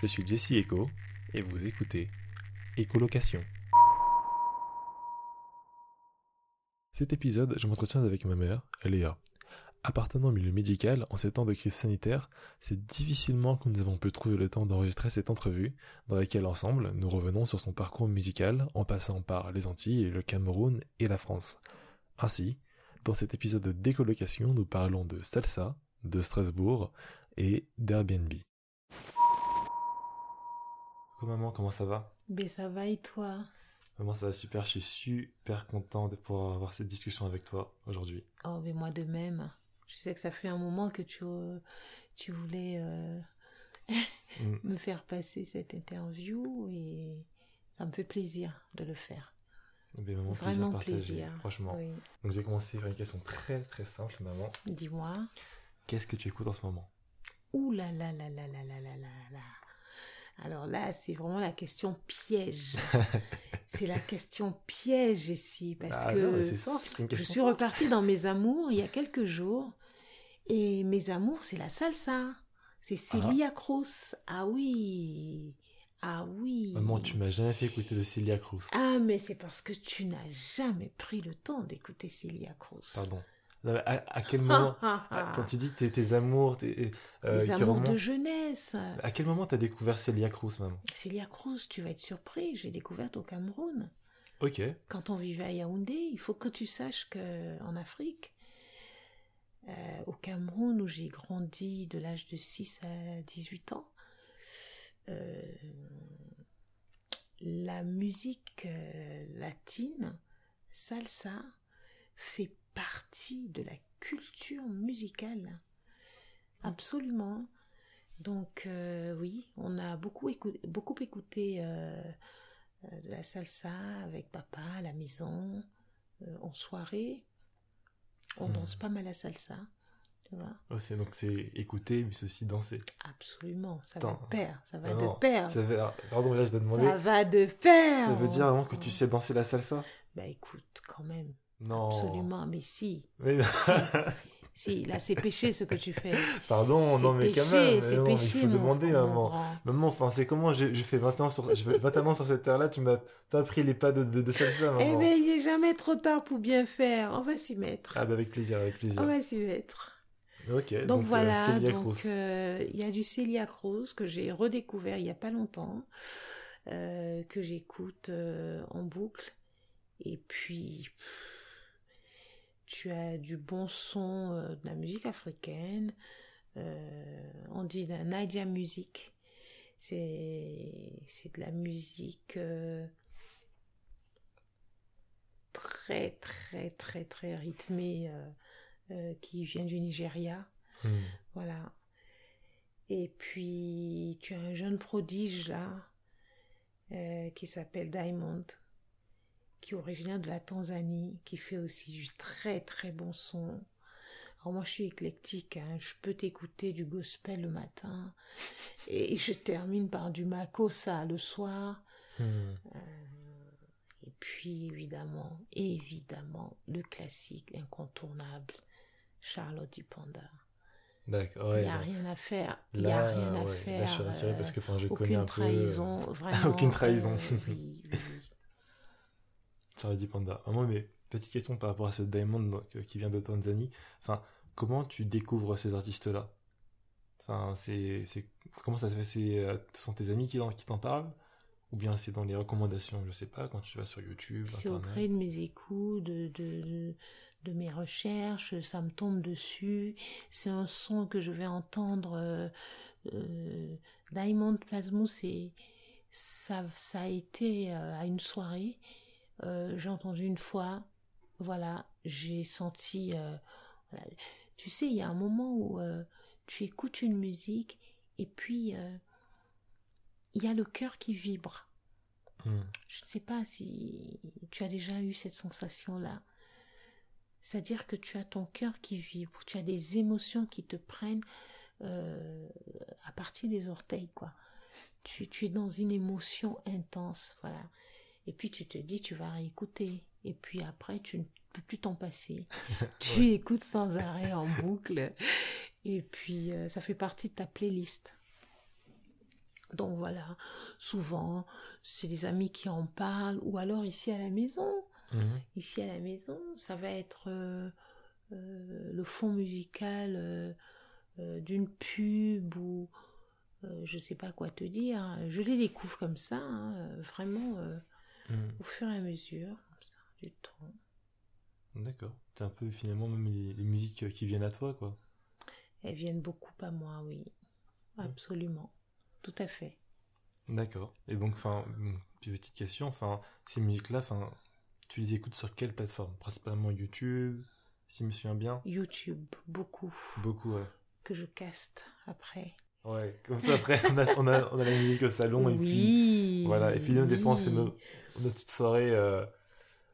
Je suis Jesse Echo et vous écoutez Écolocation. Cet épisode, je m'entretiens avec ma mère, Léa. Appartenant au milieu médical, en ces temps de crise sanitaire, c'est difficilement que nous avons pu trouver le temps d'enregistrer cette entrevue, dans laquelle ensemble, nous revenons sur son parcours musical en passant par les Antilles, le Cameroun et la France. Ainsi, dans cet épisode de décolocation, nous parlons de salsa, de Strasbourg et d'Airbnb. Coucou maman, comment ça va? Ben ça va et toi? Maman, ça va super, je suis super content de pouvoir avoir cette discussion avec toi aujourd'hui. Oh, mais moi de même. Je sais que ça fait un moment que tu, euh, tu voulais euh, Mm. me faire passer cette interview et ça me fait plaisir de le faire. Ben, maman, Vraiment plaisir, plaisir. franchement. Oui. Donc je vais commencer par une question très très simple, maman. Dis-moi. Qu'est-ce que tu écoutes en ce moment? Ouh là là là là là là là là là. Alors là, c'est vraiment la question piège. c'est la question piège ici parce Ah, que non, simple, Je suis repartie dans mes amours il y a quelques jours. Et mes amours, c'est la salsa. C'est Celia Cruz. Ah oui. Ah oui. Maman, tu m'as jamais fait écouter de Celia Cruz. Ah, mais c'est parce que tu n'as jamais pris le temps d'écouter Celia Cruz. Pardon. Non, mais à, à quel moment. Quand tu dis tes, tes amours, tes, euh, Les amours remontent- de jeunesse. à quel moment t'as découvert Celia Cruz, maman? Celia Cruz, tu vas être surpris. J'ai découvert au Cameroun. Ok. quand on vivait à Yaoundé, il faut que tu saches que en Afrique, euh, au Cameroun où j'ai grandi de l'âge de 6 à 18 ans, euh, la musique euh, latine, salsa, fait partie de la culture musicale. Absolument. Donc euh, oui, on a beaucoup écouté, beaucoup écouté euh, euh, de la salsa avec papa à la maison, euh, en soirée. On Hmm. danse pas mal la salsa, tu vois. Oh, c'est- donc c'est écouter, mais aussi danser. Absolument, ça va de pair, ça va Ah de non, pair. Ça alors, pardon, là je dois demander. Ça va de pair. Ça veut dire vraiment que tu sais danser la salsa? Bah écoute, quand même, Non. absolument, mais si, Mais si, là c'est péché ce que tu fais. Pardon, non mais péché, quand même. c'est péché, Il faut mon- demander, mon maman. grand. Maman, enfin, c'est comment j'ai fait 20 ans sur, je fais 21 ans sur cette terre-là, tu m'as pas appris les pas de, de, de salsa, maman. Eh ben, il n'est jamais trop tard pour bien faire. On va s'y mettre. Ah bah avec plaisir, avec plaisir. On va s'y mettre. Ok, Donc, donc, euh, voilà, donc euh, il y a du Celia Cruz que j'ai redécouvert il y a pas longtemps, euh, que j'écoute en boucle. Et puis pff, tu as du bon son euh, de la musique africaine. euh, on dit de la Naija music. C'est c'est de la musique euh, très très très très rythmée qui vient du Nigeria. Hmm. Voilà. Et puis, tu as un jeune prodige là, qui s'appelle Diamond, qui est originaire de la Tanzanie, qui fait aussi du très très bon son. Alors moi, je suis éclectique, hein, je peux t'écouter du gospel le matin, et je termine par du makossa le soir. Hmm. Et puis, évidemment, évidemment, le classique incontournable, Charlotte Panda. D'accord, Il n'y a non. rien à faire. Il n'y a rien à ouais, faire. Là, je suis rassuré euh, parce que je connais aucune un peu. trahison, euh, vraiment. aucune trahison. euh, oui, oui. Charlie Panda. Moi, mais petite question par rapport à ce Diamond donc, euh, qui vient de Tanzanie. Enfin, comment tu découvres ces artistes-là? Enfin, c'est, comment ça se fait? C'est, euh, ce sont tes amis qui, en- qui t'en parlent? Ou bien c'est dans les recommandations, je sais pas, quand tu vas sur YouTube, C'est au Internet? gré de mes écoutes, de, de, de, de mes recherches, ça me tombe dessus. C'est un son que je vais entendre. euh, euh, Diamond Plasmo, c'est ça, ça a été euh, à une soirée. Euh, j'ai entendu une fois, voilà, j'ai senti. euh, voilà. Tu sais, il y a un moment où euh, tu écoutes une musique et puis il y a le cœur qui vibre. Hmm. Je ne sais pas si tu as déjà eu cette sensation-là. C'est-à-dire que tu as ton cœur qui vibre, tu as des émotions qui te prennent euh, à partir des orteils, quoi. Tu, tu es dans une émotion intense, voilà. Et puis tu te dis, tu vas réécouter. Et puis après, tu ne peux plus t'en passer. tu écoutes sans arrêt en boucle. Et puis, euh, ça fait partie de ta playlist. Donc voilà, souvent, c'est des amis qui en parlent, ou alors ici à la maison. Mhm. Ici à la maison, ça va être euh, euh, le fond musical d'une pub ou je sais pas quoi te dire. Je les découvre comme ça, hein, vraiment Mhm. au fur et à mesure, comme ça, du temps. D'accord. C'est un peu finalement même les, les musiques euh, qui viennent à toi, quoi. Elles viennent beaucoup à moi, oui. Absolument. Tout à fait. D'accord. Et donc, enfin, petite question, enfin, ces musiques-là, enfin, tu les écoutes sur quelle plateforme? Principalement YouTube, si je me souviens bien? YouTube, beaucoup. Beaucoup, ouais. Que je caste après. Ouais, comme ça après, on a, on a, on a la musique au salon et puis oui. voilà. Et puis nous, des fois, on fait oui. nos, nos petites soirées, euh,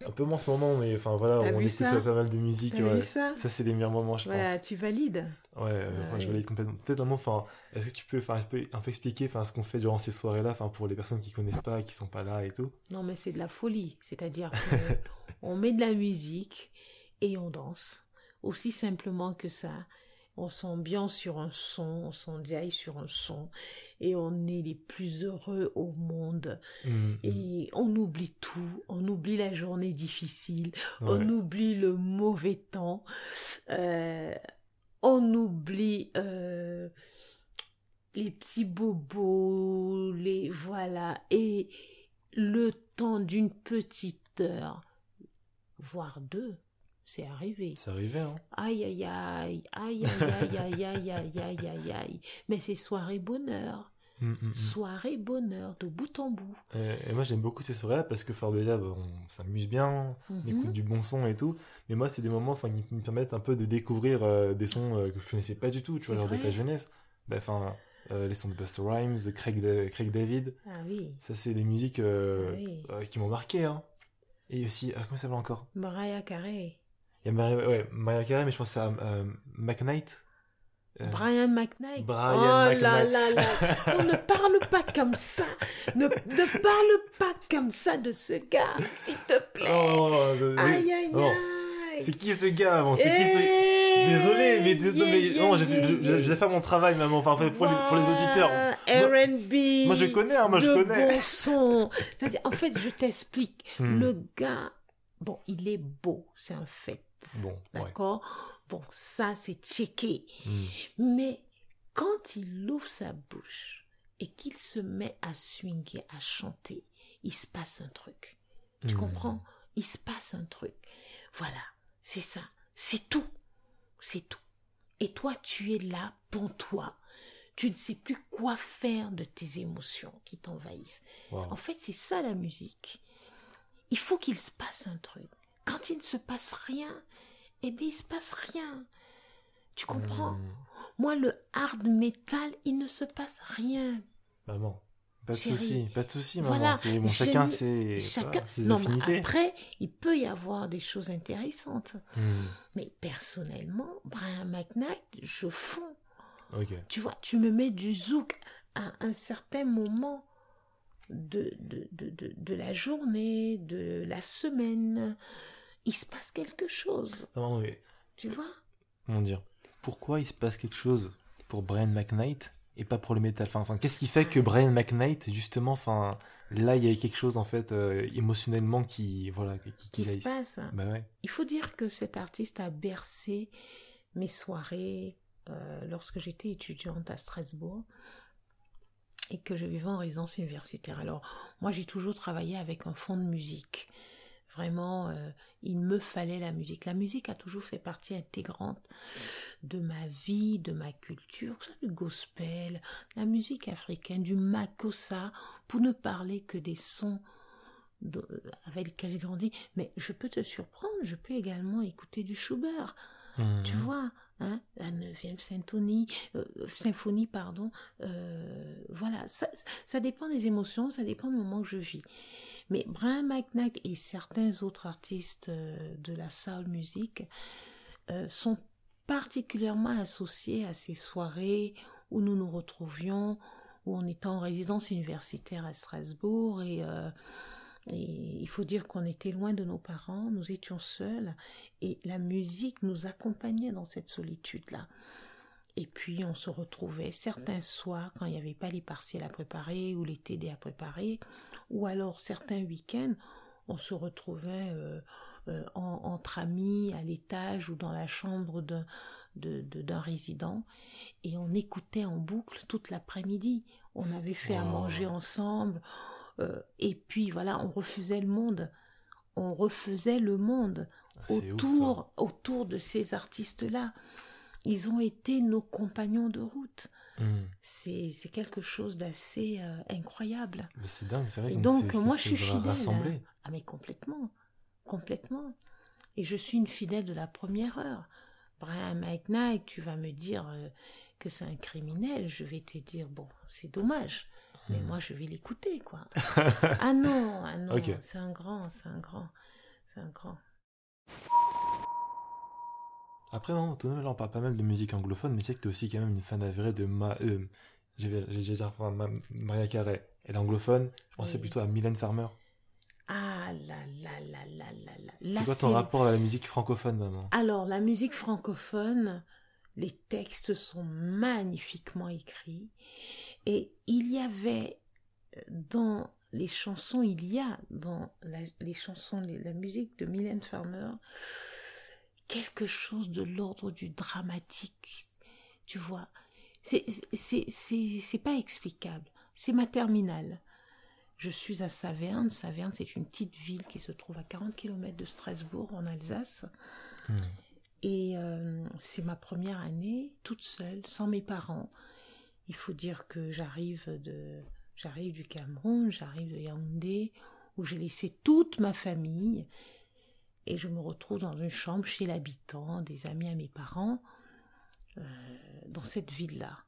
un peu moins en ce moment, mais enfin voilà, on écoute pas mal de musique. Ouais. ça Ça, c'est les meilleurs moments, je Voilà, pense. tu valides. Ouais, euh, enfin, je valide complètement. Peut-être un mot, enfin, est-ce que tu peux, enfin, un peu, expliquer, enfin, ce qu'on fait durant ces soirées-là, enfin, pour les personnes qui connaissent pas, qui sont pas là et tout? Non, mais c'est de la folie. C'est-à-dire qu'on met de la musique et on danse. Aussi simplement que ça. On s'ambiance sur un son, on s'endiaille sur un son. Et on est les plus heureux au monde. Mhm. Et on oublie tout. On oublie la journée difficile. Ouais. On oublie le mauvais temps. Euh, on oublie euh, les petits bobos, les voilà. Et le temps d'une petite heure, voire deux, c'est arrivé. C'est arrivé, hein. Aïe aïe aïe, aïe aïe aïe aïe aïe aïe aïe aïe aïe. Mais c'est soirée bonheur, Mhm, mhm. soirée bonheur de bout en bout. Et, et moi j'aime beaucoup ces soirées-là parce que enfin, déjà bah, on s'amuse bien, on Mhm. écoute du bon son et tout. Mais moi c'est des moments enfin, qui me permettent un peu de découvrir euh, des sons euh, que je connaissais pas du tout, tu vois, genre de ta jeunesse. Bah, Enfin, euh, les sons de Buster Rhymes, de Craig, Da- Craig David, Ah oui, ça c'est des musiques euh, Ah oui. euh, qui m'ont marqué. Hein. Et aussi, ah, comment ça s'appelle encore Mariah Carey, Il y a Mariah, ouais, Mariah Carey, mais je pense à euh, McKnight. Euh, Brian McKnight. Brian oh McKnight. là là là, on ne parle pas comme ça. Ne, ne parle pas comme ça de ce gars, s'il te plaît. oh, non, non, je- aïe aïe non. aïe. C'est qui ce gars bon, C'est qui ce... Eh, Désolé, mais, dés- yeah, mais yeah, non, yeah, yeah. j'ai fait mon travail, maman. Enfin, pour, les, pour les auditeurs. R&B. Moi, je connais, hein, moi, je connais. bon son. C'est-à-dire, en fait, je t'explique. Hmm. Le gars, bon, il est beau, c'est un fait. Bon, ouais. D'accord? Bon, ça, c'est checké. Hmm. Mais quand il ouvre sa bouche et qu'il se met à swinguer, à chanter, il se passe un truc. Tu Hmm. comprends? Il se passe un truc. Voilà, c'est ça. C'est tout. C'est tout. Et toi, tu es là pour toi. Tu ne sais plus quoi faire de tes émotions qui t'envahissent. Wow. En fait, c'est ça la musique. Il faut qu'il se passe un truc. Quand il ne se passe rien, eh bien, il se passe rien. Tu comprends? Hmm. Moi, le hard metal, il ne se passe rien. Maman, pas de soucis, pas de soucis, maman. Voilà, bon, chacun ses, Chacun. ses non, mais après, il peut y avoir des choses intéressantes. Hmm. Mais personnellement, Brian McKnight, je fonds. Tu vois, tu me mets du zouk à un certain moment de, de, de, de, de la journée, de la semaine. Il se passe quelque chose. Non, mais Tu vois? Comment dire? Pourquoi il se passe quelque chose pour Brian McKnight et pas pour le métal? Enfin, enfin qu'est-ce qui fait que Brian McKnight, justement, enfin, là, il y a quelque chose en fait euh, émotionnellement qui, voilà, qui, qui, Qui se passe Bah ouais. Il faut dire que cet artiste a bercé mes soirées euh, lorsque j'étais étudiante à Strasbourg et que je vivais en résidence universitaire. Alors, moi, j'ai toujours travaillé avec un fond de musique. Vraiment, euh, il me fallait la musique. La musique a toujours fait partie intégrante de ma vie, de ma culture, du gospel, la musique africaine, du makossa, pour ne parler que des sons de- avec lesquels j'ai grandi. Mais je peux te surprendre, je peux également écouter du Schubert. Tu vois, hein, la neuvième symphonie, euh, symphonie, pardon. euh, voilà, ça, ça dépend des émotions, ça dépend du moment que je vis. Mais Brian McKnight et certains autres artistes euh, de la soul music euh, sont particulièrement associés à ces soirées où nous nous retrouvions, où on était en résidence universitaire à Strasbourg et euh, et il faut dire qu'on était loin de nos parents, nous étions seuls, et la musique nous accompagnait dans cette solitude-là. Et puis on se retrouvait certains soirs quand il n'y avait pas les partiels à préparer ou les TD à préparer, ou alors certains week-ends, on se retrouvait euh, euh, entre amis à l'étage ou dans la chambre d'un de, résident et on écoutait en boucle toute l'après-midi. On avait fait à manger ensemble euh, et puis voilà, on refusait le monde. On refaisait le monde ah, autour, autour de ces artistes-là. Ils ont été nos compagnons de route. Hmm. C'est quelque chose d'assez euh, incroyable. C'est dingue, c'est vrai. Et donc, moi, je suis fidèle. Ah, mais complètement. Complètement. Et je suis une fidèle de la première heure. Brian McKnight, tu vas me dire euh, que c'est un criminel. Je vais te dire, bon, c'est dommage. Mais hmm. moi, je vais l'écouter, quoi. ah non, ah non, c'est un grand, c'est un grand, c'est un grand. Après, non, tout là, on parle pas mal de musique anglophone, mais tu sais que t'es aussi quand même une fan avérée de ma, euh, j'ai déjà Maria Carey. Elle est anglophone, je pensais plutôt à Mylène Farmer. Ah là là là là là là. C'est quoi ton rapport à la musique francophone, maman? Alors, la musique francophone, les textes sont magnifiquement écrits. Et il y avait dans les chansons, il y a dans les chansons, la musique de Mylène Farmer, quelque chose de l'ordre du dramatique. Tu vois, c'est c'est pas explicable. C'est ma terminale. Je suis à Saverne. Saverne, c'est une petite ville qui se trouve à 40 km de Strasbourg, en Alsace. Hmm. Et euh, c'est ma première année, toute seule, sans mes parents. Il faut dire que j'arrive de, j'arrive du Cameroun, j'arrive de Yaoundé, où j'ai laissé toute ma famille et je me retrouve dans une chambre chez l'habitant, des amis à mes parents, euh, dans cette ville-là.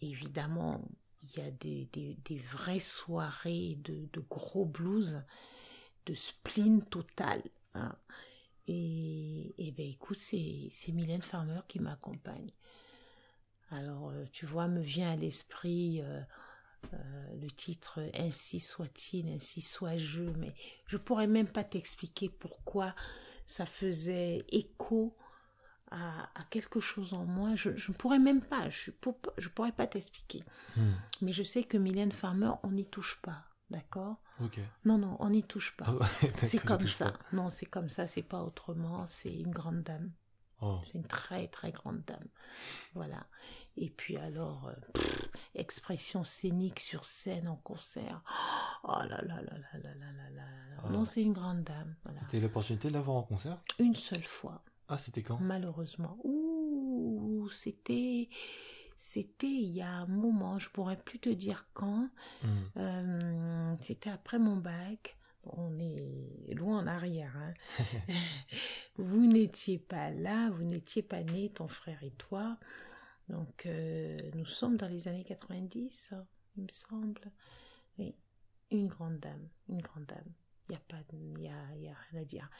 Évidemment, il y a des, des, vraies soirées de, de, gros blues, de spleen total. Hein. Et, et ben écoute, c'est, c'est Mylène Farmer qui m'accompagne. Alors, euh, tu vois, me vient à l'esprit euh, euh, le titre Ainsi soit-il, ainsi soit-je, mais je pourrais même pas t'expliquer pourquoi ça faisait écho à, quelque chose en moi. Je ne pourrais même pas, je ne pourrais pas t'expliquer. Hmm. Mais je sais que Mylène Farmer, on n'y touche pas, d'accord? Non, non, on n'y touche pas. Ah c'est comme ça. Non, c'est comme ça, c'est pas autrement. C'est une grande dame. Oh. C'est une très, très grande dame. Voilà. Et puis alors, euh, expression scénique sur scène, en concert. Oh là là là là là là là ah. Non, c'est une grande dame. Voilà. T'as eu l'opportunité de la voir en concert? Une seule fois. Ah, c'était quand? Malheureusement. Ouh, c'était c'était il y a un moment, je pourrais plus te dire quand. Hmm. Euh, c'était après mon bac. On est loin en arrière. Hein. Vous n'étiez pas là, vous n'étiez pas né, ton frère et toi. Donc, euh, nous sommes dans les années 90, il me semble. Oui, une grande dame, une grande dame. Il n'y a, pas y a, y a rien à dire.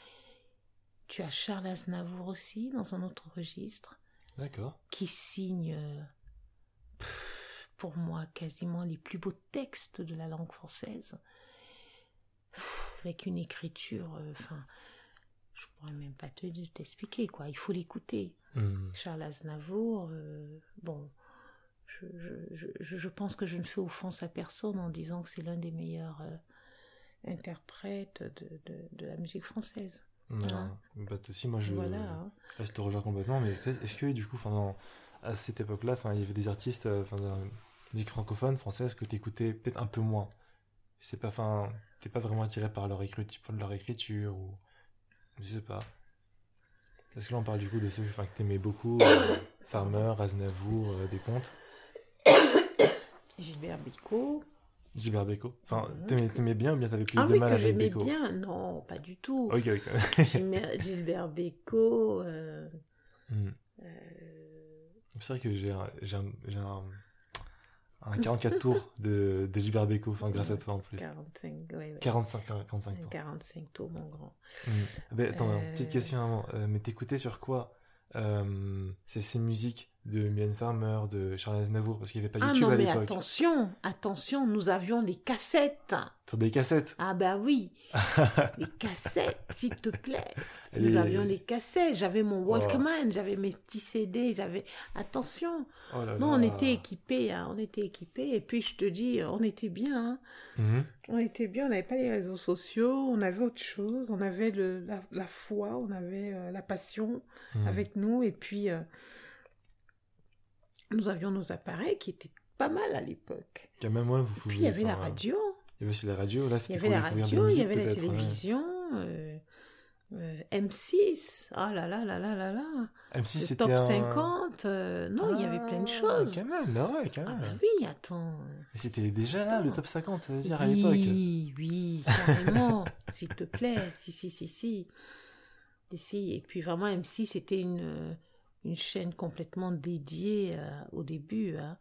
Tu as Charles Aznavour aussi, dans un autre registre. D'accord. Qui signe, pour moi, quasiment les plus beaux textes de la langue française. avec une écriture, euh, enfin, je pourrais même pas te t'expliquer, quoi. Il faut l'écouter. Hmm. Charles Aznavour, euh, bon, je, je, je, je, pense que je ne fais offense à personne en disant que c'est l'un des meilleurs euh, interprètes de, de, de, la musique française. Non, hein bah, aussi, moi je, voilà, hein. je te rejoins complètement, mais est-ce que du coup, à cette époque-là, il y avait des artistes euh, de la musique francophone, française, que tu écoutais peut-être un peu moins? C'est pas, enfin, t'es pas vraiment attiré par leur écriture, leur écriture ou je sais pas. Est-ce que là on parle du coup de ceux que t'aimais beaucoup, euh, Farmer, Aznavour, euh, Despontes Gilbert Bécaud. Gilbert Bécaud. Enfin, t'aimais, bien ou bien t'avais plus ah de mal avec Bécaud Ah oui, bien, non, pas du tout. Ok, ok. Gilbert Bécaud. Euh, hmm. C'est vrai que j'ai un, j'ai un, un 44 tours de, de Gilbert Bécaud, enfin grâce à toi en plus. 45, oui. 45, 45 tours. 45 tours, mon grand. Mmh. Ben, attends, petite question avant. Euh, mais t'écoutais sur quoi euh, ces musiques de Mylène Farmer, de Charles Aznavour, parce qu'il n'y avait pas Ah YouTube non, à mais l'époque. attention, attention, nous avions des cassettes. Sur des cassettes. Ah bah oui, des cassettes, s'il te plaît. Nous avions des cassettes, j'avais mon Walkman, j'avais mes petits CD, j'avais... Attention, Oh là non, là. on était équipés, hein, on était équipés, et puis je te dis, on était bien, hein. Mhm. On était bien, on n'avait pas les réseaux sociaux, on avait autre chose, on avait le, la, la foi, on avait euh, la passion Mhm. avec nous, et puis euh, nous avions nos appareils qui étaient pas mal à l'époque. Quand même, ouais, vous Puis pouvez. il y avait la enfin, radio, Il y avait aussi la radio, là, il y c'était avait la radio, il y avait la télévision, euh, euh, M6, ah là là là là là là, M6, le c'était top un... 50, euh, non, il y avait plein de Ah, choses. Quand même, bah ouais, quand Ah même. bah oui, attends. Mais c'était déjà là, le top 50, ça veut dire, à l'époque. Oui, oui, carrément, s'il te plaît. Si, si, si, si. Et, si. Et puis vraiment, M6, c'était une, euh, une chaîne complètement dédiée euh, au début, hein,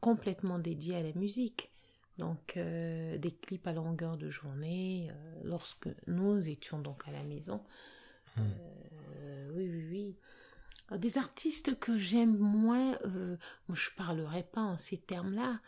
complètement dédiée à la musique. Donc, euh, des clips à longueur de journée, euh, lorsque nous étions donc à la maison. Euh, oui, oui, oui. Alors, Des artistes que j'aime moins, moi je parlerai pas en ces termes-là.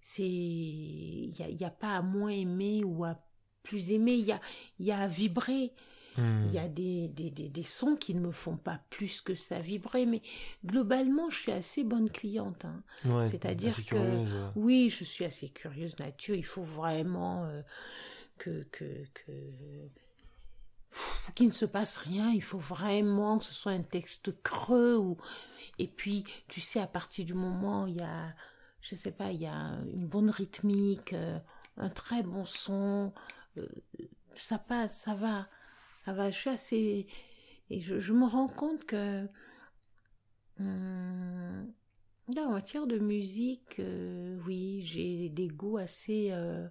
C'est, il y a, pas à moins aimer ou à plus aimer. Il y a, il y a à vibrer. Hmm. Il y a des, des, des, des sons qui ne me font pas plus que ça vibrer, mais globalement, je suis assez bonne cliente. hein. Ouais, c'est-à-dire que- curieuse. Oui, je suis assez curieuse nature. Il faut vraiment euh, que, que, que qu'il ne se passe rien. Il faut vraiment que ce soit un texte creux. Ou... Et puis, tu sais, à partir du moment où il y a, je sais pas, il y a une bonne rythmique, euh, un très bon son, euh, ça passe, ça va. Ça va. Je suis assez. Et je, je me rends compte que. hum, Là, en matière de musique, euh, oui, j'ai des goûts assez. euh,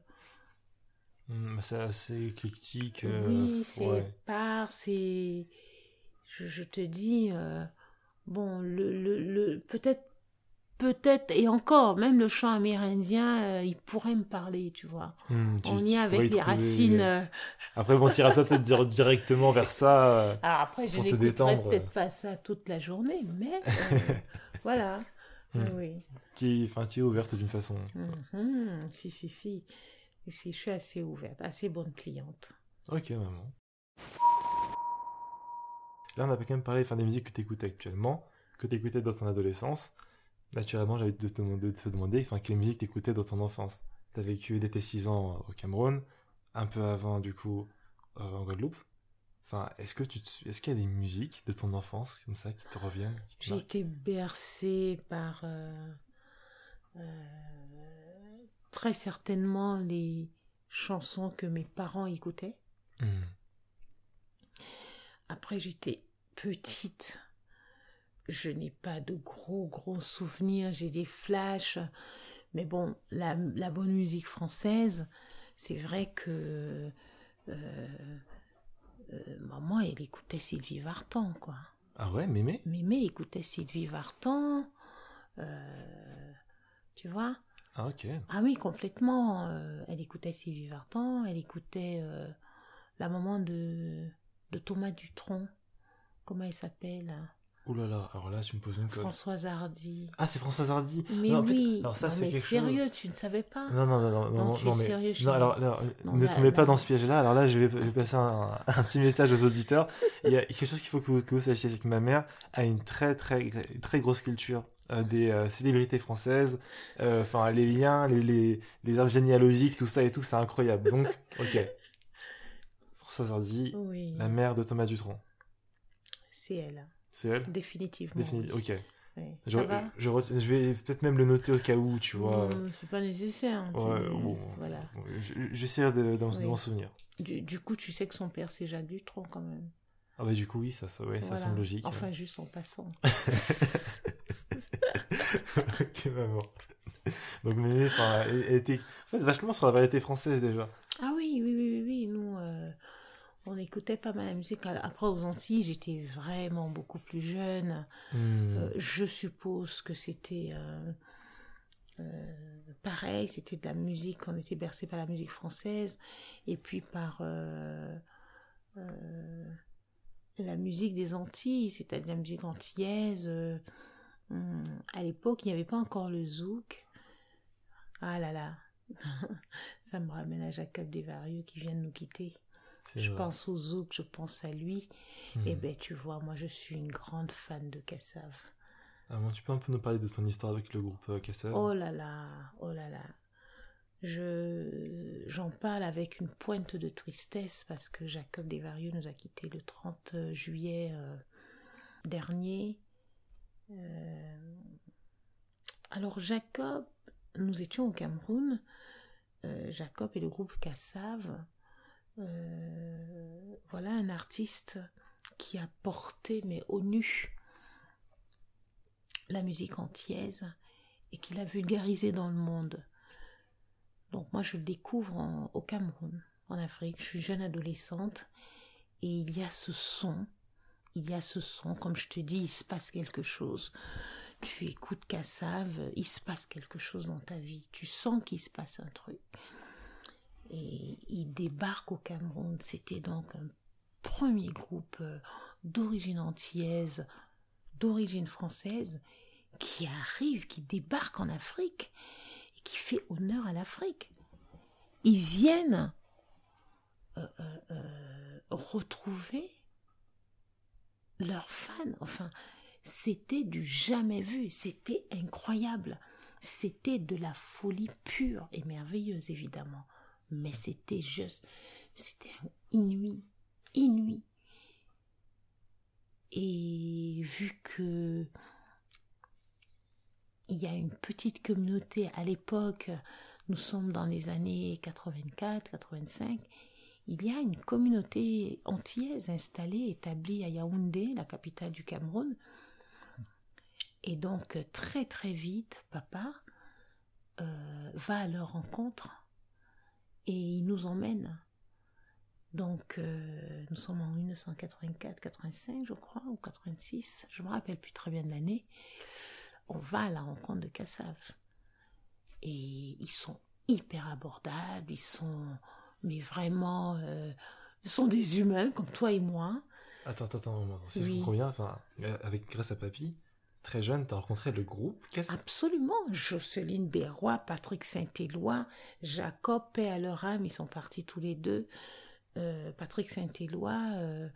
Hmm, C'est assez éclectique. euh, oui, c'est ouais. par, c'est. Je, je te dis, euh, bon, le, le, le- peut-être, peut-être, et encore, même le chant amérindien, euh, il pourrait me parler, tu vois. Hmm, tu- On y est avec les trouver- racines. euh, Après, bon, t'iras pas peut-être dire directement vers ça. euh, Alors après, je n'écouterai peut-être pas ça toute la journée, mais euh, voilà. Hmm. Oui. tu es ouverte d'une façon. Mhm. Si, si, si. Si, je suis assez ouverte, assez bonne cliente. Ok, maman. Là, on a quand même parlé enfin, des musiques que tu écoutes actuellement, que tu écoutais dans ton adolescence. Naturellement, j'avais de te demander, de te demander enfin, quelle musique t'écoutais dans ton enfance. Tu as vécu dès tes 6 ans au Cameroun, un peu avant, du coup, euh, en Guadeloupe. Enfin, est-ce que tu te- est-ce qu'il y a des musiques de ton enfance comme ça qui te reviennent J'ai été bercée par euh, euh, très certainement les chansons que mes parents écoutaient. Hmm. Après, j'étais petite. Je n'ai pas de gros, gros souvenirs. J'ai des flashs. Mais bon, la, la bonne musique française, c'est vrai que euh, euh, maman, elle écoutait Sylvie Vartan, quoi. Ah ouais, mémé? Mémé écoutait Sylvie Vartan. euh, tu vois? Ah ok. Ah oui, complètement. elle écoutait Sylvie Vartan. Elle écoutait la maman de, de Thomas Dutronc. Comment elle s'appelle? Ouh là là, alors là, tu me poses une colle. Françoise Hardy. Ah, c'est Françoise Hardy Mais Non, oui. alors ça, c'est quelque chose- sérieux, tu ne savais pas Non, non, non, non, Non, non, tu non, es mais... sérieux, non, alors, alors, Non, ne là, tombez pas dans ce piège-là. Alors là, je vais, je vais passer un, un petit message aux auditeurs. Il y a quelque chose qu'il faut que vous, que vous sachiez, c'est que ma mère a une très, très, très grosse culture euh, des euh, célébrités françaises. Euh, Enfin, les liens, les, les, les arbres généalogiques, tout ça et tout, c'est incroyable. Donc, ok. Françoise Hardy, Oui, la mère de Thomas Dutronc. c'est elle. C'est elle? Définitivement. Définitivement. Ok. Oui. Je, je, vais peut-être même le noter au cas où, tu vois. Non, C'est pas nécessaire. tu- Ouais, bon. Voilà. Je- J'essaierai de, de Oui. m'en souvenir. Du, du coup, tu sais que son père, c'est Jacques Dutronc, quand même. Ah bah du coup oui, ça, ça, ouais, ça semble logique. Enfin, juste en passant. ok, maman. Donc mais enfin, elle, elle était en fait, vachement sur la variété française déjà. Ah oui, oui, oui, oui, oui. Nous, euh, on écoutait pas mal la musique. Après, aux Antilles, j'étais vraiment beaucoup plus jeune. Hmm. Euh, je suppose que c'était euh, euh, pareil, c'était de la musique, on était bercé par la musique française et puis par la musique des Antilles, c'était de la musique antillaise. Hum, à l'époque, il n'y avait pas encore le zouk. Ah là là, ça me ramène à Jacob Desvarieux qui vient de nous quitter. Je pense au zouk, je pense à lui. Et eh ben tu vois, moi je suis une grande fan de Kassav. Ah tu peux un peu nous parler de ton histoire avec le groupe euh, Kassav Oh là là, oh là là. Je j'en parle avec une pointe de tristesse parce que Jacob Desvarieux nous a quittés le 30 juillet euh, dernier. Euh, alors Jacob, nous étions au Cameroun. Jacob et le groupe Kassav euh, voilà un artiste qui a porté, mais au nu, la musique antillaise et qui l'a vulgarisée dans le monde. Donc moi je le découvre au Cameroun, en Afrique. Je suis jeune adolescente et il y a ce son, il y a ce son, comme je te dis, il se passe quelque chose. Tu écoutes Kassav, il se passe quelque chose dans ta vie. Tu sens qu'il se passe un truc et il débarque au Cameroun. C'était donc un premier groupe euh, d'origine antillaise, d'origine française, qui arrive, qui débarque en Afrique et qui fait honneur à l'Afrique. Ils viennent euh, euh, retrouver leurs fans. Enfin, c'était du jamais vu, c'était incroyable. C'était de la folie pure et merveilleuse, évidemment mais c'était juste, c'était inouï, inouï. Et vu que il y a une petite communauté à l'époque, nous sommes dans les années 84, 85, il y a une communauté antillaise installée, établie à Yaoundé, la capitale du Cameroun. Et donc très très vite, papa euh, va à leur rencontre et il nous emmène. Donc, euh, nous sommes en 1984, 85, je crois, ou 86, je me rappelle plus très bien de l'année. On va à la rencontre de Kassav. Et ils sont hyper abordables, ils sont, mais vraiment, euh, ils sont des humains comme toi et moi. Attends, attends, attends, si je comprends bien, enfin, avec grâce à Papy, très jeune, tu as rencontré le groupe Absolument. Jocelyne Berroy, Patrick Saint-Éloi, Jacob, paix à leur âme, ils sont partis tous les deux. Euh, Patrick Saint-Éloi, euh,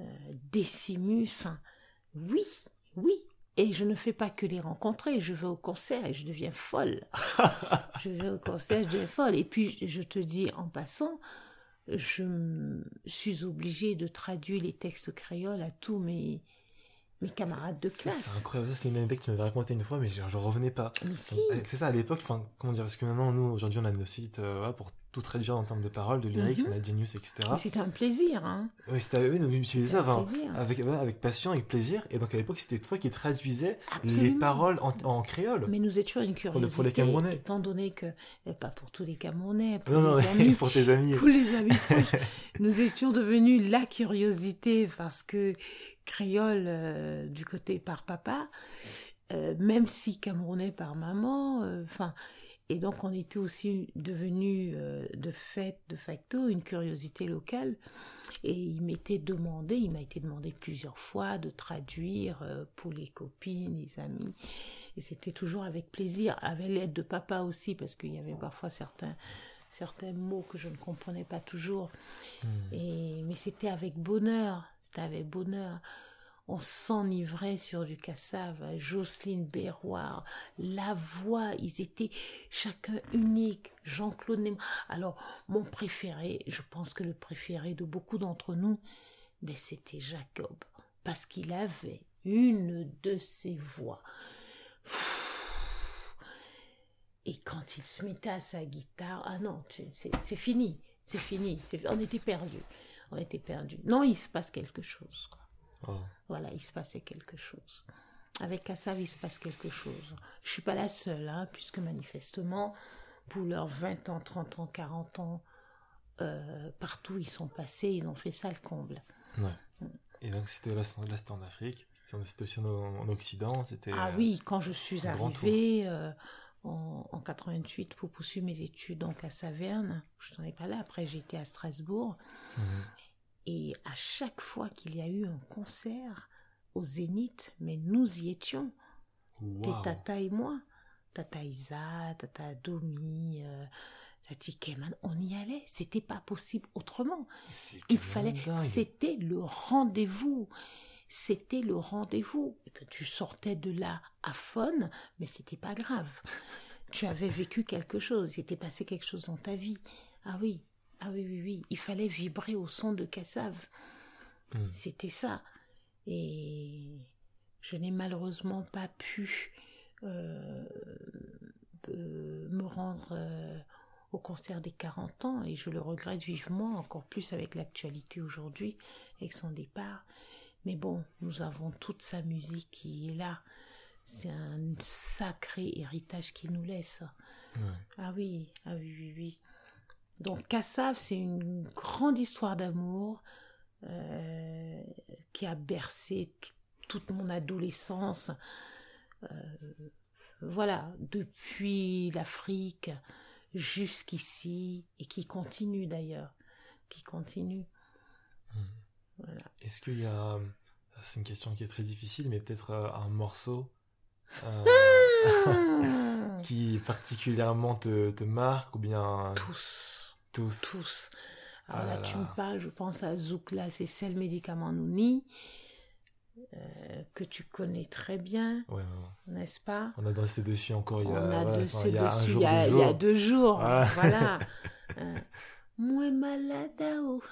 euh, Décimus, enfin, oui, oui. Et je ne fais pas que les rencontrer, je vais au concert et je deviens folle. je vais au concert, je deviens folle. Et puis, je te dis en passant, je suis obligée de traduire les textes créoles à tous mes, mes camarades de classe. C'est incroyable, c'est une anecdote que tu m'avais racontée une fois, mais je, ne revenais pas. Mais si. Eh, c'est ça, à l'époque, enfin, comment dire, parce que maintenant, nous, aujourd'hui, on a nos sites euh, pour tout traduire en termes de paroles, de lyrics, on a Genius, etc. C'était un plaisir, hein. Oui, c'était, oui, donc, ça, enfin, avec, avec passion, avec plaisir, et donc à l'époque, c'était toi qui traduisais les paroles en, créole. Mais nous étions une curiosité. Pour les, Camerounais. Étant donné que, eh, pas pour tous les Camerounais, pour non, les non, amis. pour tes amis. Pour les amis nous étions devenus la curiosité parce que créole euh, du côté par papa, euh, même si camerounais par maman. Euh, enfin, et donc on était aussi devenu de fait, de facto, une curiosité locale. Et il m'était demandé, il m'a été demandé plusieurs fois de traduire pour les copines, les amis. Et c'était toujours avec plaisir, avec l'aide de papa aussi, parce qu'il y avait parfois certains certains mots que je ne comprenais pas toujours. Hmm. Et, mais c'était avec bonheur, c'était avec bonheur. On s'enivrait sur du cassave, Jocelyne Berroir, la voix, ils étaient chacun unique, Jean-Claude Neyman. Alors, mon préféré, je pense que le préféré de beaucoup d'entre nous, ben, c'était Jacob, parce qu'il avait une de ses voix. Et quand il se mettait à sa guitare, ah non, c'est fini, c'est fini, on était perdus, on était perdus. Non, il se passe quelque chose. Oh. Voilà, il se passait quelque chose. Avec Kassav, il se passe quelque chose. Je suis pas la seule, hein, puisque manifestement, pour leurs 20 ans, 30 ans, 40 ans, euh, partout ils sont passés, ils ont fait ça le comble. Ouais. Mm. Et donc c'était là, c'était en Afrique, c'était aussi en, Occident, c'était. Ah oui, quand je suis arrivée, en, 88 pour poursuivre mes études donc à Saverne. Je n'en ai pas là. Après, j'ai été à Strasbourg. Mhm. Et à chaque fois qu'il y a eu un concert, au Zénith, mais nous y étions. Tes Waouh. Tata et moi. Tata Isa, Tata Domi, euh, Tati Keman, on y allait. C'était pas possible autrement. Il fallait, c'était le rendez-vous. C'était le rendez-vous. Tu sortais de là à fun, mais c'était pas grave. Tu avais vécu quelque chose, il s'était passé quelque chose dans ta vie. Ah oui, ah oui, oui, oui. Il fallait vibrer au son de Cassave. Mm. C'était ça. Et je n'ai malheureusement pas pu euh, euh, me rendre euh, au concert des 40 ans et je le regrette vivement, encore plus avec l'actualité aujourd'hui, avec son départ. Mais bon, nous avons toute sa musique qui est là. C'est un sacré héritage qu'il nous laisse. Ouais. Ah oui, ah oui, oui, oui. Donc Kassav, c'est une grande histoire d'amour euh, qui a bercé toute mon adolescence. Euh, voilà, depuis l'Afrique jusqu'ici, et qui continue d'ailleurs, qui continue. Voilà. Est-ce qu'il y a. C'est une question qui est très difficile, mais peut-être euh, un morceau euh, qui particulièrement te, te marque ou bien Tous. Tous tous. Alors Ah là, là tu me parles, je pense à Zoukla, c'est celle médicament Nouni, euh, que tu connais très bien, Ouais, ouais, ouais. n'est-ce pas? On a dansé dessus encore il y a, On a voilà, dansé enfin, dessus jour, il y a, deux il y a jours. deux jours. Voilà. Voilà. Euh, Mouais maladao,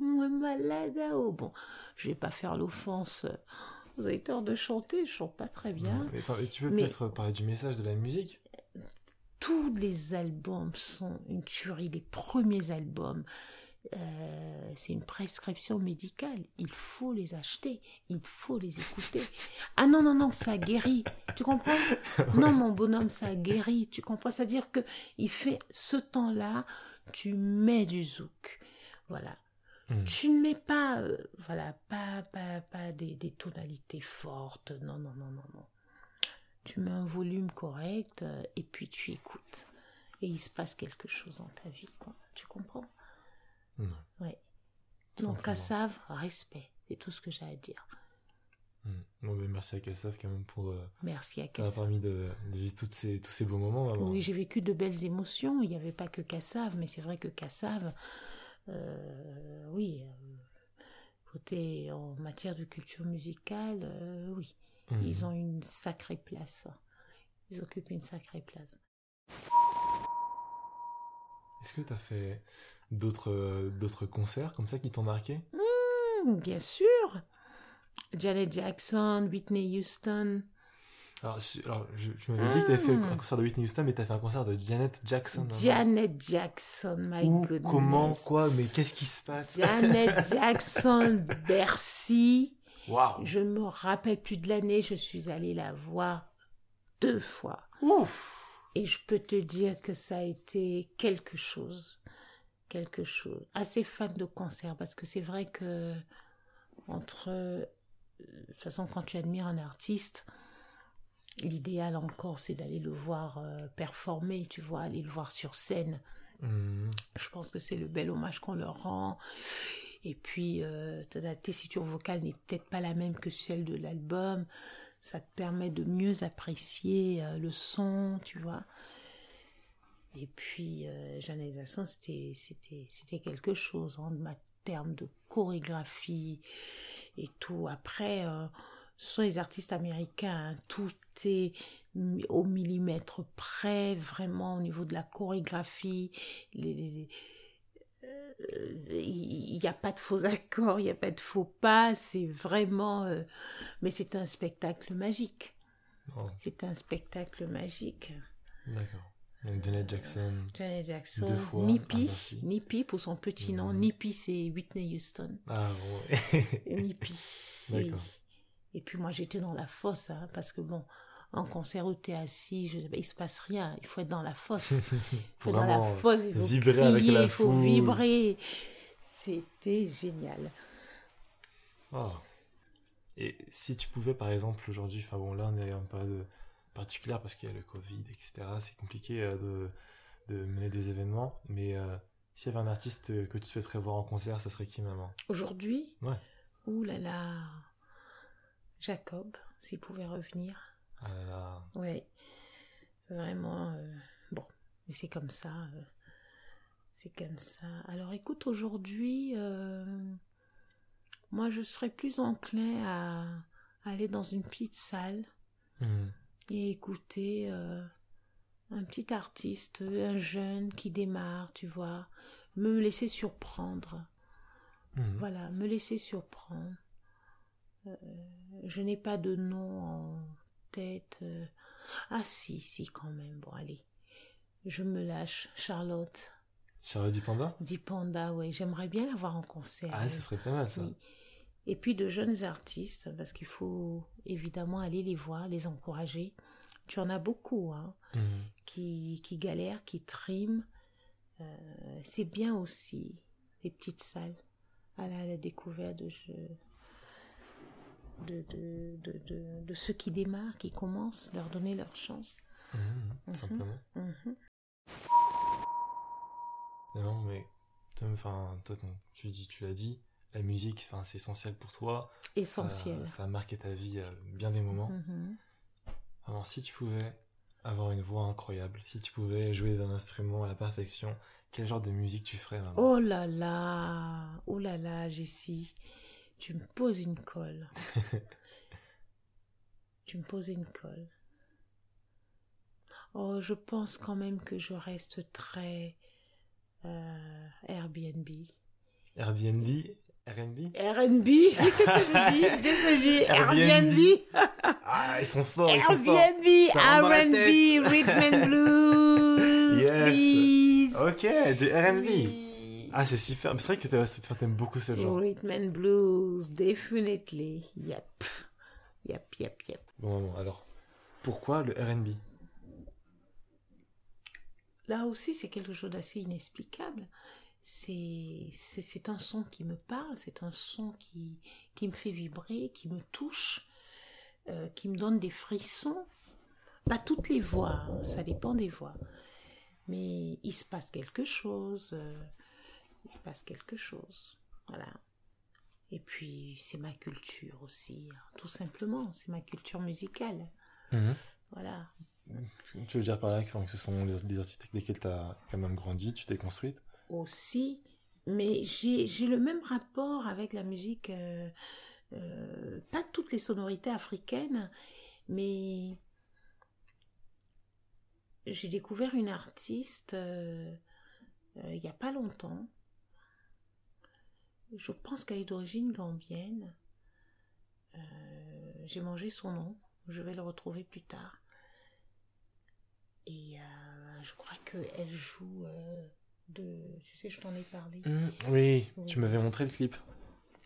mouais maladao. Bon, je vais pas faire l'offense aux auditeurs de chanter, je chante pas très bien. Mais, enfin, tu peux Mais- peut-être parler du message de la musique tous les albums sont une tuerie. Les premiers albums, euh, c'est une prescription médicale. Il faut les acheter, il faut les écouter. Ah non, non, non, ça guérit. Tu comprends? Non, mon bonhomme, ça guérit. Tu comprends? C'est-à-dire que il fait ce temps-là, tu mets du zouk. Voilà. Hmm. Tu ne mets pas, euh, voilà, pas, pas, pas des, des tonalités fortes. Non, non, non, non, non. Tu mets un volume correct euh, et puis tu écoutes. Et il se passe quelque chose dans ta vie, quoi. Tu comprends? Non, Ouais. Donc. Kassav, respect. C'est tout ce que j'ai à dire. Hmm. Bon, ben, merci à Kassaf quand même pour euh, Merci à Kassav. permis de, de vivre toutes ces, tous ces beaux moments. maman. Oui, j'ai vécu de belles émotions. Il n'y avait pas que Kassav, mais c'est vrai que Kassav, euh, oui, euh, côté en matière de culture musicale, oui, Ils ont une sacrée place. Ils occupent une sacrée place. Est-ce que tu as fait d'autres d'autres concerts comme ça qui t'ont marqué? Hmm, bien sûr. Janet Jackson, Whitney Houston. Alors, je, alors, je, je m'avais dit que tu avais fait Hmm. un concert de Whitney Houston, mais tu as fait un concert de Janet Jackson. hein. Janet Jackson, my Où, goodness. comment, quoi, mais qu'est-ce qui se passe? Janet Jackson, Bercy. Waouh Je me rappelle plus de l'année, je suis allée la voir deux fois. Ouf Et je peux te dire que ça a été quelque chose. Quelque chose. Assez fan de concert parce que c'est vrai que entre. euh, De toute façon, quand tu admires un artiste, l'idéal encore, c'est d'aller le voir euh, performer, tu vois, aller le voir sur scène. Hmm. Je pense que c'est le bel hommage qu'on leur rend. Et puis, euh, ta tessiture vocale n'est peut-être pas la même que celle de l'album. Ça te permet de mieux apprécier euh, le son, tu vois. Et puis, euh, Jackson, c'était, c'était, c'était quelque chose en ma- termes de chorégraphie et tout. Après, euh, ce sont les artistes américains. hein. Tout est au millimètre près, vraiment au niveau de la chorégraphie. Les, il n'y a pas de faux accords, il n'y a pas de faux pas. C'est vraiment. euh, mais c'est un spectacle magique. Oh, C'est un spectacle magique. D'accord. Donc Janet Jackson. Janet Jackson, Deux fois, Nippy. Nippy pour son petit nom. Mhm. Nippy, c'est Whitney Houston. Ah ouais. Nippy. D'accord. Et puis moi, j'étais dans la fosse, hein, parce que bon, en concert où tu es assis, je sais pas, il se passe rien. Il faut être dans la fosse. Il faut être dans la fosse, il faut vibrer crier, avec la il faut foule. vibrer. C'était génial. Oh. Et si tu pouvais, par exemple, aujourd'hui, enfin bon, là, on est en période particulière parce qu'il y a le Covid, etc. C'est compliqué euh, de, de mener des événements. Mais euh, s'il y avait un artiste que tu souhaiterais voir en concert, ça serait qui, maman? Aujourd'hui, Ouais. ouh là là, Jacob, s'il pouvait revenir. Ah là là. Ouais. Vraiment, euh, bon, mais c'est comme ça. euh, c'est comme ça. Alors écoute, aujourd'hui, euh, moi je serais plus enclin à aller dans une petite salle Mhm. et écouter un petit artiste, un jeune qui démarre, tu vois, me laisser surprendre. Mhm. Voilà, me laisser surprendre. Euh, je n'ai pas de nom en tête. euh. Ah si, si quand même. Bon, allez. Je me lâche. Charlotte. Charlotte du Panda Dit Panda, ouais. J'aimerais bien la voir en concert. Ah, ça serait pas mal ça. Oui. Et puis de jeunes artistes, parce qu'il faut évidemment aller les voir, les encourager. Tu en as beaucoup, hein, Mhm. qui, qui galèrent, qui triment. Euh, c'est bien aussi, les petites salles, à la, à la découverte de, jeux- de, de, de, de, ceux qui démarrent, qui commencent, leur donner leur chance. Mhm, Mhm. Simplement. Mhm. Non, mais Tom, enfin, toi, tu dis, tu l'as dit, la musique, enfin, c'est essentiel pour toi. Essentiel. Ça, a marqué ta vie à bien des moments. Mhm. Alors, si tu pouvais avoir une voix incroyable, si tu pouvais jouer d'un instrument à la perfection, quel genre de musique tu ferais vraiment? Oh là là, oh là là, Jessie, tu me poses une colle. tu me poses une colle. Oh, je pense quand même que je reste très euh, Airbnb. Airbnb? Airbnb Airbnb, qu'est-ce que je dis? Qu'est-ce que dis Airbnb. Airbnb. Ah, ils sont forts, ils sont forts Airbnb, rhythm and blues, Yes. please. Ok, du R&B Oui. Ah, c'est super. C'est vrai que t'aimes beaucoup ce genre. Rhythm and blues, definitely. Yep. Yep, yep, yep. Bon, bon, alors, pourquoi le R&B Là aussi, c'est quelque chose d'assez inexplicable. C'est, c'est, c'est un son qui me parle, c'est un son qui, qui me fait vibrer, qui me touche, euh, qui me donne des frissons. Pas toutes les voix, hein, ça dépend des voix. Mais il se passe quelque chose. euh, il se passe quelque chose. Voilà. Et puis, c'est ma culture aussi, hein, tout simplement. C'est ma culture musicale. Voilà. Tu veux dire par là que, ce sont les, artistes avec lesquels tu as quand même grandi, tu t'es construite? Aussi, mais j'ai le même rapport avec la musique, euh, euh, pas toutes les sonorités africaines, mais j'ai découvert une artiste euh, il n'y a pas longtemps. Je pense qu'elle est d'origine gambienne. Euh, j'ai mangé son nom, je vais le retrouver plus tard. Et euh, je crois qu'elle joue euh, de... Tu sais, je t'en ai parlé. Mmh, oui, Oui. tu m'avais montré le clip.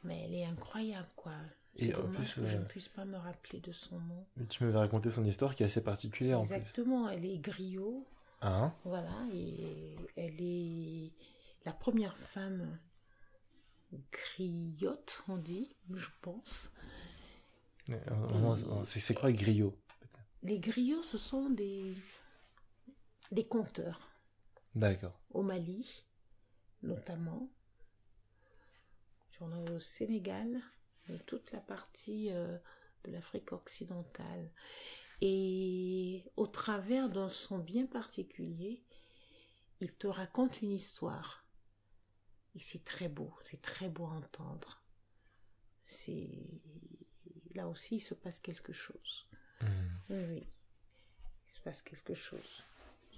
Mais elle est incroyable, quoi. Et en plus, que je ne puisse pas me rappeler de son nom. Tu m'avais raconté son histoire qui est assez particulière en plus. Exactement, elle est griot, Hein? Voilà, et elle est la première femme griotte, on dit, je pense. C'est quoi griot Les griots, ce sont des, des conteurs D'accord. au Mali, notamment. J'en ai au Sénégal, toute la partie euh, de l'Afrique occidentale. Et au travers d'un son bien particulier, il te raconte une histoire. Et c'est très beau, c'est très beau à entendre. C'est là aussi il se passe quelque chose. Mmh. Oui, oui. Il se passe quelque chose.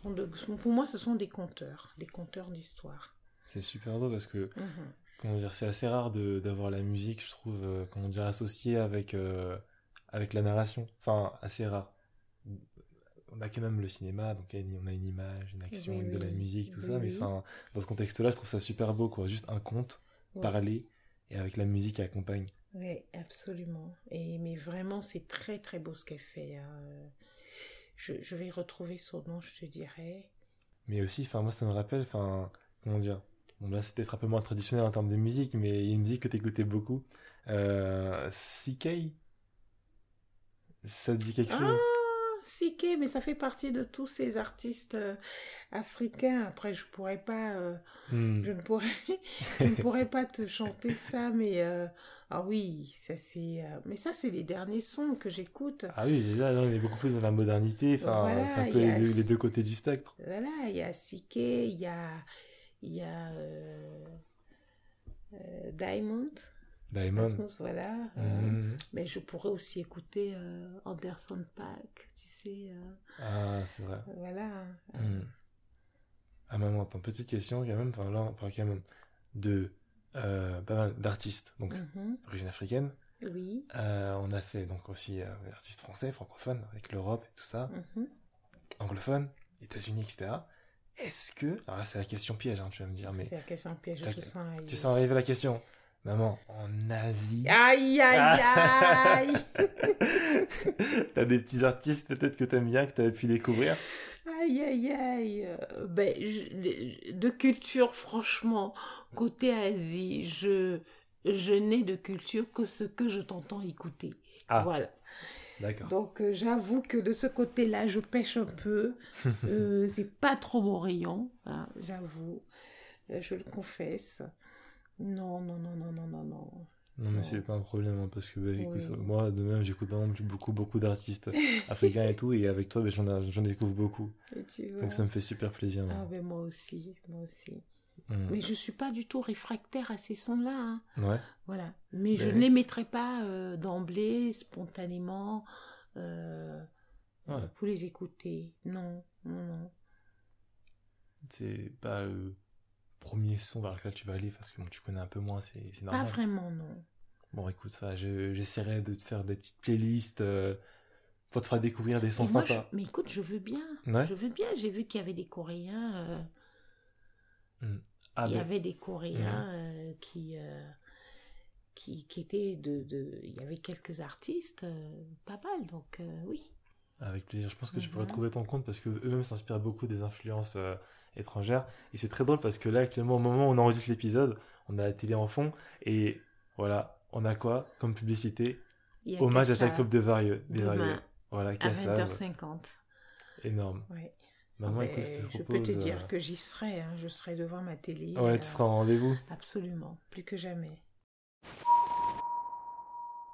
De- pour moi, ce sont des conteurs, des conteurs d'histoire. C'est super beau parce que Mhm. comment dire, c'est assez rare d'avoir la musique, je trouve, euh, comment dire, associée avec, euh, avec la narration. Enfin, assez rare. On a quand même le cinéma, donc on a une image, une action, Oui, de la musique, tout Oui, ça, mais enfin, dans ce contexte-là, je trouve ça super beau, quoi. Juste un conte, Ouais. parlé, et avec la musique qui accompagne. Oui, absolument. Et, mais vraiment, c'est très très beau ce qu'elle fait. hein. Je, je vais retrouver son nom, je te dirai. Mais aussi, enfin, moi, ça me rappelle, enfin, comment dire, bon, là, c'est peut-être un peu moins traditionnel en termes de musique, mais il y a une musique que t'écoutais beaucoup. Euh, CK Ça te dit quelque Ah, chose? Siké, mais ça fait partie de tous ces artistes euh, africains. Après, je pourrais pas, euh, Hmm. je ne pourrais, je ne pourrais pas te chanter ça, mais euh, Ah oui, ça c'est. Mais ça, c'est les derniers sons que j'écoute. Ah oui, déjà, là, on est beaucoup plus dans la modernité. Enfin, Voilà, c'est un peu les, deux- les deux côtés du spectre. Voilà, il y a Siké, il y a. Il y a. Diamond. Diamond. Voilà. euh, Mhm. Mais je pourrais aussi écouter euh, Anderson Paak, tu sais. euh, Ah, c'est vrai. voilà. Mhm. Ah, maman, attends, petite question quand même. Enfin, là, parle quand même de euh, pas mal d'artistes, donc Mhm, d'origine africaine. Oui. On a fait donc aussi des artistes français, francophones, avec l'Europe et tout ça, mhm. anglophones, États-Unis, etc. Est-ce que. Alors là, c'est la question piège, hein, tu vas me dire, mais C'est la question piège, je la- te sens arriver. tu sens arriver la question. Maman, en Asie. Aïe, aïe, aïe T'as des petits artistes peut-être que t'aimes bien, que t'avais pu découvrir? Aïe, aïe, aïe. Euh, Ben, je- de culture, franchement, côté Asie, je, je n'ai de culture que ce que je t'entends écouter. Ah. Voilà. D'accord. Donc, euh, j'avoue que de ce côté-là, je pêche un peu. Euh, c'est pas trop mon rayon, hein, j'avoue. Euh, je le confesse. Non, non, non, non, non, non, non. Non, mais c'est pas un problème, hein, parce que bah, écoute, moi, de même, j'écoute beaucoup, beaucoup d'artistes africains et tout, et avec toi, bah, j'en découvre beaucoup. Donc ça me fait super plaisir. Ah, moi. ben moi aussi, moi aussi. Mm. Mais je suis pas du tout réfractaire à ces sons-là. hein. Ouais. Voilà. Mais je Ben- ne les mettrai pas euh, d'emblée, spontanément, euh, Ouais. pour les écouter. Non, non, non. C'est pas le premier son vers lequel tu vas aller, parce que bon, tu connais un peu moins, c'est c'est Pas normal. vraiment, non. Bon, écoute, je- j'essaierai de te faire des petites playlists euh, pour te faire découvrir des sons je- sympas. Mais écoute, je veux bien. Ouais. Je veux bien. J'ai vu qu'il y avait des Coréens. euh, Ah, il y ben, avait des Coréens euh, qui, euh, qui, qui étaient de, de. Il y avait quelques artistes, pas mal. Donc, oui. Avec plaisir. Je pense que tu pourrais trouver ton compte parce que eux-mêmes s'inspirent beaucoup des influences étrangères. Et c'est très drôle parce que là, actuellement, au moment où on enregistre l'épisode, on a la télé en fond et voilà, on a quoi comme publicité? Hommage à Jacob Desvarieux. Demain, Desvarieux. Voilà, à Kassav. 20h50. Énorme. Ouais. Maman, Ben, écoute, je te je propose. peux te dire euh, que j'y serai. hein. Je serai devant ma télé. Ouais, euh, tu seras en rendez-vous. Absolument. Plus que jamais.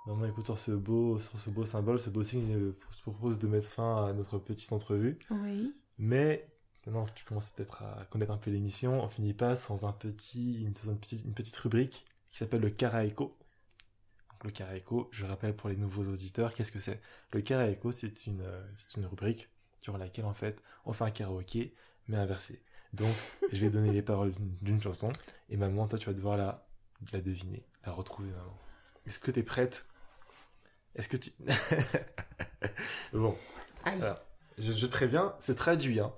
Maman, écoute, sur ce beau, sur ce beau symbole, ce beau signe, euh, je te propose de mettre fin à notre petite entrevue. Oui. Mais maintenant tu commences peut-être à connaître un peu l'émission, on finit pas sans un petit, une, petite, une petite rubrique qui s'appelle le. Donc, le Karaéko, je le rappelle pour les nouveaux auditeurs, qu'est-ce que c'est? Le Karaéko, c'est une, euh, une rubrique sur laquelle en fait on fait un karaoké mais inversé. Donc je vais donner les paroles d'une- chanson et maman, toi tu vas devoir la, la deviner, la retrouver maman. Est-ce que tu es prête? Est-ce que tu... bon, alors, je, je te préviens, c'est traduit. Hein.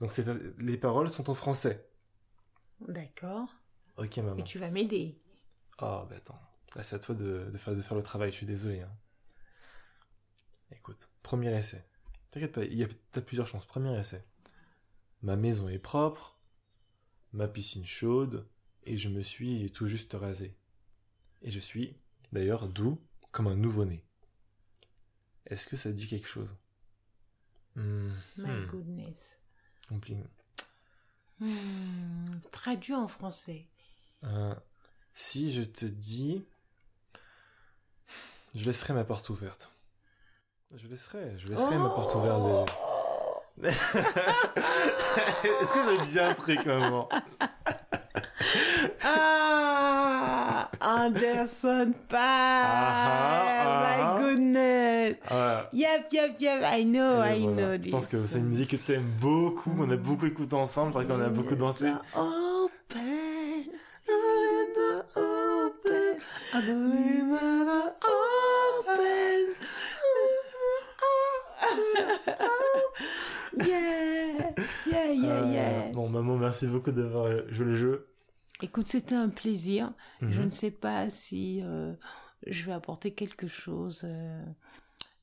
Donc les paroles sont en français. D'accord. Ok Et maman. tu vas m'aider. Oh bah attends, là c'est à toi de, de faire, de faire le travail, je suis désolé. hein. Écoute, premier essai. T'inquiète pas, il y a t'as plusieurs chances. Premier essai. Ma maison est propre, ma piscine chaude, et je me suis tout juste rasé. Et je suis, d'ailleurs, doux comme un nouveau-né. Est-ce que ça dit quelque chose? Hmm, My hmm, goodness. Hmm, Traduit en français. Euh, si je te dis, je laisserai ma porte ouverte. Je laisserai, je laisserai ma porte ouverte. des- Est-ce que te dit un truc, maman Ah Anderson Paak Ah, ah. My goodness Voilà. Yep, yep, yep, I know, I voilà. know Je pense que c'est une musique que tu aimes beaucoup, on a beaucoup écouté ensemble, je crois qu'on a beaucoup dansé. Open, open, open. Yeah, yeah, yeah, Euh, yeah. bon, maman, merci beaucoup d'avoir joué le jeu. Écoute, c'était un plaisir. Je Mhm. ne sais pas si euh, je vais apporter quelque chose euh,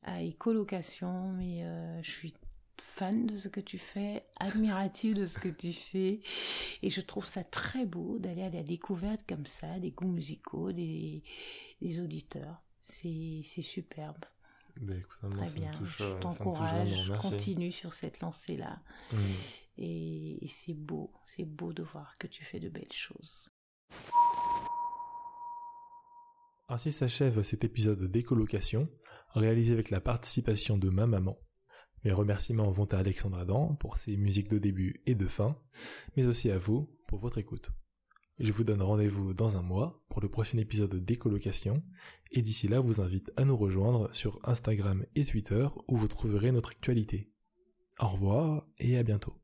à écolocation, mais euh, je suis fan de ce que tu fais, admirative de ce que tu fais, et je trouve ça très beau d'aller à la découverte comme ça, des goûts musicaux, des, des auditeurs. C'est superbe, Écoute, très bien. touche, je t'encourage, continue sur cette lancée-là. Mhm. Et, et c'est beau, c'est beau de voir que tu fais de belles choses. Ainsi s'achève cet épisode de décolocation, réalisé avec la participation de ma maman. Mes remerciements vont à Alexandre Adam pour ses musiques de début et de fin, mais aussi à vous pour votre écoute. Je vous donne rendez-vous dans un mois pour le prochain épisode de décolocation, et d'ici là vous invite à nous rejoindre sur Instagram et Twitter où vous trouverez notre actualité. Au revoir et à bientôt.